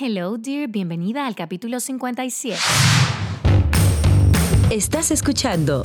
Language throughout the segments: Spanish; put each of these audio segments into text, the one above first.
Hello, dear. Bienvenida al capítulo 57. Estás escuchando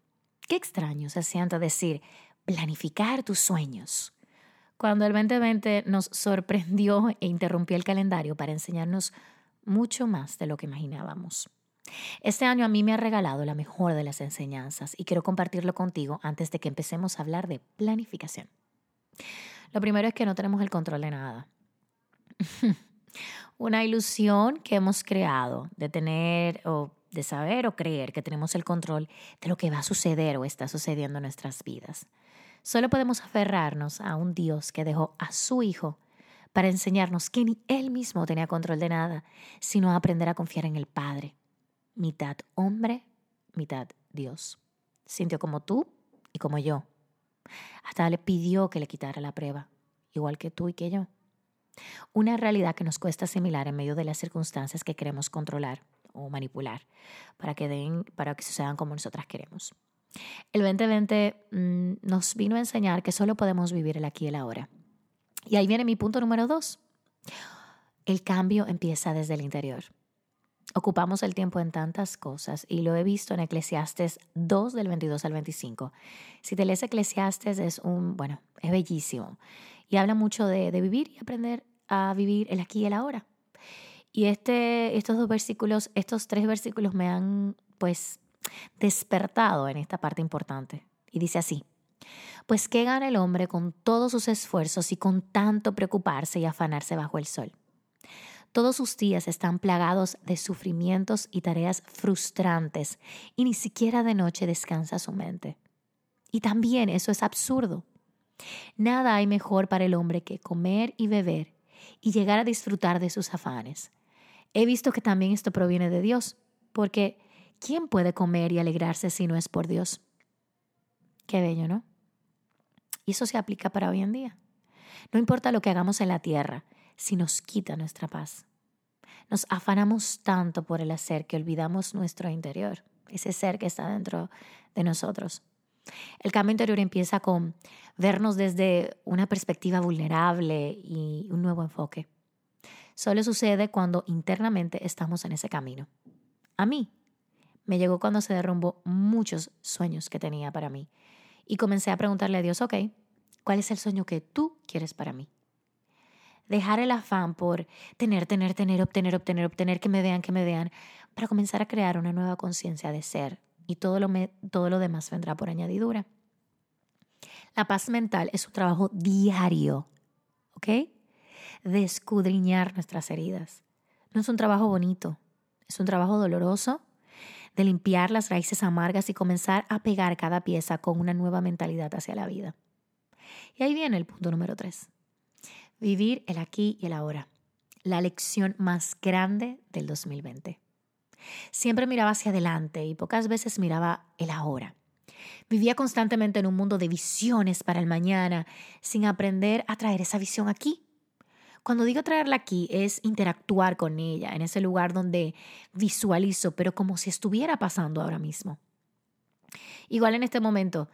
Qué extraño se siente decir planificar tus sueños. Cuando el 2020 nos sorprendió e interrumpió el calendario para enseñarnos mucho más de lo que imaginábamos. Este año a mí me ha regalado la mejor de las enseñanzas y quiero compartirlo contigo antes de que empecemos a hablar de planificación. Lo primero es que no tenemos el control de nada. Una ilusión que hemos creado de tener o de saber o creer que tenemos el control de lo que va a suceder o está sucediendo en nuestras vidas. Solo podemos aferrarnos a un Dios que dejó a su Hijo para enseñarnos que ni Él mismo tenía control de nada, sino aprender a confiar en el Padre, mitad hombre, mitad Dios. Sintió como tú y como yo. Hasta le pidió que le quitara la prueba, igual que tú y que yo. Una realidad que nos cuesta asimilar en medio de las circunstancias que queremos controlar o manipular para que, den, para que sucedan como nosotras queremos. El 2020 mm, nos vino a enseñar que solo podemos vivir el aquí y el ahora. Y ahí viene mi punto número dos. El cambio empieza desde el interior. Ocupamos el tiempo en tantas cosas y lo he visto en Eclesiastes 2 del 22 al 25. Si te lees Eclesiastes es un, bueno, es bellísimo y habla mucho de, de vivir y aprender a vivir el aquí y el ahora. Y este, estos dos versículos, estos tres versículos me han pues despertado en esta parte importante. Y dice así, pues ¿qué gana el hombre con todos sus esfuerzos y con tanto preocuparse y afanarse bajo el sol? Todos sus días están plagados de sufrimientos y tareas frustrantes y ni siquiera de noche descansa su mente. Y también eso es absurdo. Nada hay mejor para el hombre que comer y beber y llegar a disfrutar de sus afanes. He visto que también esto proviene de Dios, porque ¿quién puede comer y alegrarse si no es por Dios? Qué bello, ¿no? Y eso se aplica para hoy en día. No importa lo que hagamos en la tierra, si nos quita nuestra paz. Nos afanamos tanto por el hacer que olvidamos nuestro interior, ese ser que está dentro de nosotros. El cambio interior empieza con vernos desde una perspectiva vulnerable y un nuevo enfoque. Solo sucede cuando internamente estamos en ese camino. A mí me llegó cuando se derrumbó muchos sueños que tenía para mí y comencé a preguntarle a Dios, ok, ¿cuál es el sueño que tú quieres para mí? Dejar el afán por tener, tener, tener, obtener, obtener, obtener, que me vean, que me vean, para comenzar a crear una nueva conciencia de ser y todo lo, todo lo demás vendrá por añadidura. La paz mental es un trabajo diario, ¿ok? De escudriñar nuestras heridas. No es un trabajo bonito, es un trabajo doloroso de limpiar las raíces amargas y comenzar a pegar cada pieza con una nueva mentalidad hacia la vida. Y ahí viene el punto número tres. Vivir el aquí y el ahora. La lección más grande del 2020. Siempre miraba hacia adelante y pocas veces miraba el ahora. Vivía constantemente en un mundo de visiones para el mañana, sin aprender a traer esa visión aquí, cuando digo traerla aquí es interactuar con ella en ese lugar donde visualizo, pero como si estuviera pasando ahora mismo. Igual en este momento,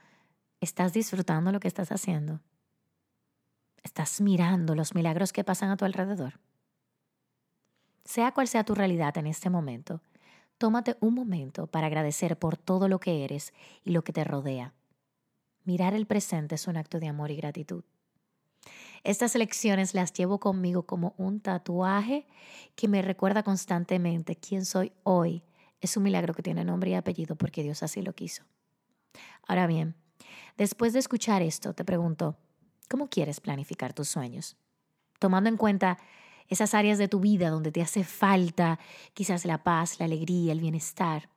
¿estás disfrutando lo que estás haciendo? ¿Estás mirando los milagros que pasan a tu alrededor? Sea cual sea tu realidad en este momento, tómate un momento para agradecer por todo lo que eres y lo que te rodea. Mirar el presente es un acto de amor y gratitud. Estas lecciones las llevo conmigo como un tatuaje que me recuerda constantemente quién soy hoy. Es un milagro que tiene nombre y apellido porque Dios así lo quiso. Ahora bien, después de escuchar esto, te pregunto, ¿cómo quieres planificar tus sueños? Tomando en cuenta esas áreas de tu vida donde te hace falta quizás la paz, la alegría, el bienestar.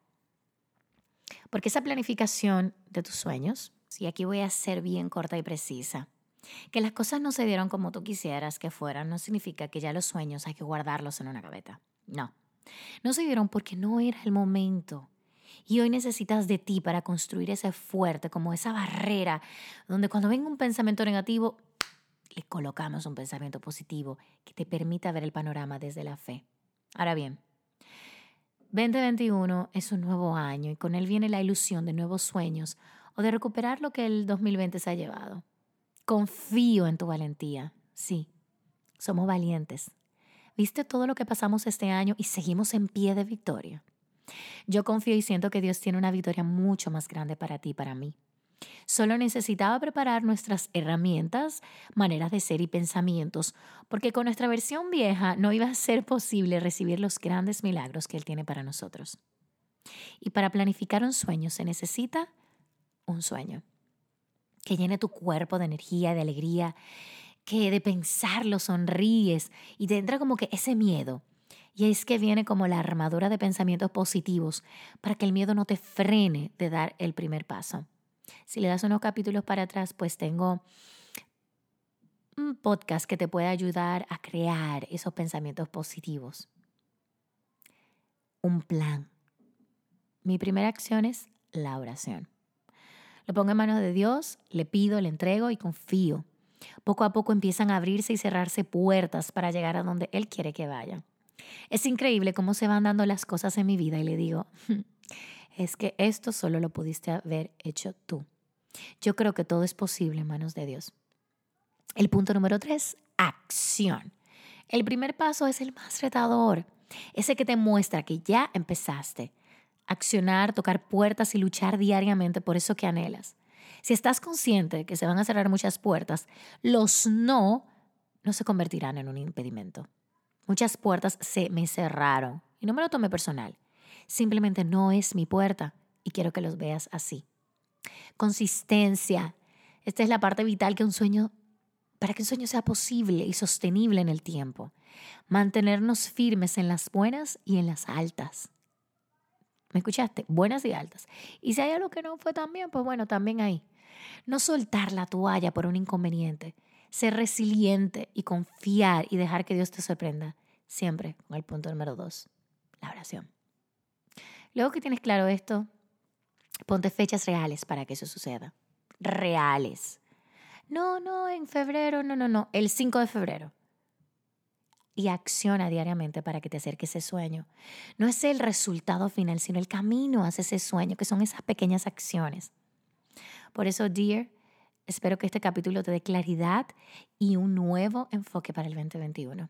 Porque esa planificación de tus sueños, y aquí voy a ser bien corta y precisa, Que las cosas no se dieron como tú quisieras que fueran no significa que ya los sueños hay que guardarlos en una gaveta. No. No se dieron porque no era el momento. Y hoy necesitas de ti para construir ese fuerte, como esa barrera, donde cuando venga un pensamiento negativo, le colocamos un pensamiento positivo que te permita ver el panorama desde la fe. Ahora bien, 2021 es un nuevo año y con él viene la ilusión de nuevos sueños o de recuperar lo que el 2020 se ha llevado. Confío en tu valentía. Sí, somos valientes. ¿Viste todo lo que pasamos este año y seguimos en pie de victoria? Yo confío y siento que Dios tiene una victoria mucho más grande para ti y para mí. Solo necesitaba preparar nuestras herramientas, maneras de ser y pensamientos, porque con nuestra versión vieja no iba a ser posible recibir los grandes milagros que Él tiene para nosotros. Y para planificar un sueño se necesita un sueño que llene tu cuerpo de energía, de alegría, que de pensarlo sonríes y te entra como que ese miedo. Y es que viene como la armadura de pensamientos positivos para que el miedo no te frene de dar el primer paso. Si le das unos capítulos para atrás, pues tengo un podcast que te puede ayudar a crear esos pensamientos positivos. Un plan. Mi primera acción es la oración. Lo pongo en manos de Dios, le pido, le entrego y confío. Poco a poco empiezan a abrirse y cerrarse puertas para llegar a donde Él quiere que vaya. Es increíble cómo se van dando las cosas en mi vida y le digo, es que esto solo lo pudiste haber hecho tú. Yo creo que todo es posible en manos de Dios. El punto número tres, acción. El primer paso es el más retador, ese que te muestra que ya empezaste. Accionar, tocar puertas y luchar diariamente por eso que anhelas. Si estás consciente de que se van a cerrar muchas puertas, los no no se convertirán en un impedimento. Muchas puertas se me cerraron y no me lo tomé personal. Simplemente no es mi puerta y quiero que los veas así. Consistencia. Esta es la parte vital que un sueño, para que un sueño sea posible y sostenible en el tiempo. Mantenernos firmes en las buenas y en las altas. ¿Me escuchaste? Buenas y altas. Y si hay algo que no fue tan bien, pues bueno, también ahí. No soltar la toalla por un inconveniente. Ser resiliente y confiar y dejar que Dios te sorprenda. Siempre con el punto número dos, la oración. Luego que tienes claro esto, ponte fechas reales para que eso suceda. Reales. No, no, en febrero, no, no, no, el 5 de febrero. Y acciona diariamente para que te acerques ese sueño. No es el resultado final, sino el camino hacia ese sueño, que son esas pequeñas acciones. Por eso, dear, espero que este capítulo te dé claridad y un nuevo enfoque para el 2021.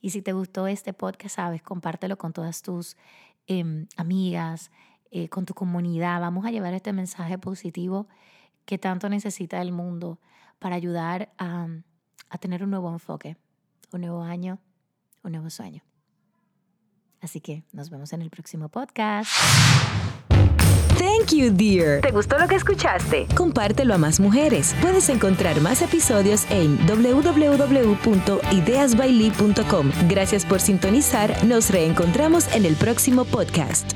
Y si te gustó este podcast, sabes, compártelo con todas tus Em, amigas, eh, con tu comunidad. Vamos a llevar este mensaje positivo que tanto necesita el mundo para ayudar a, a tener un nuevo enfoque, un nuevo año, un nuevo sueño. Así que nos vemos en el próximo podcast. Thank you, dear. ¿Te gustó lo que escuchaste? Compártelo a más mujeres. Puedes encontrar más episodios en www.ideasbailey.com. Gracias por sintonizar. Nos reencontramos en el próximo podcast.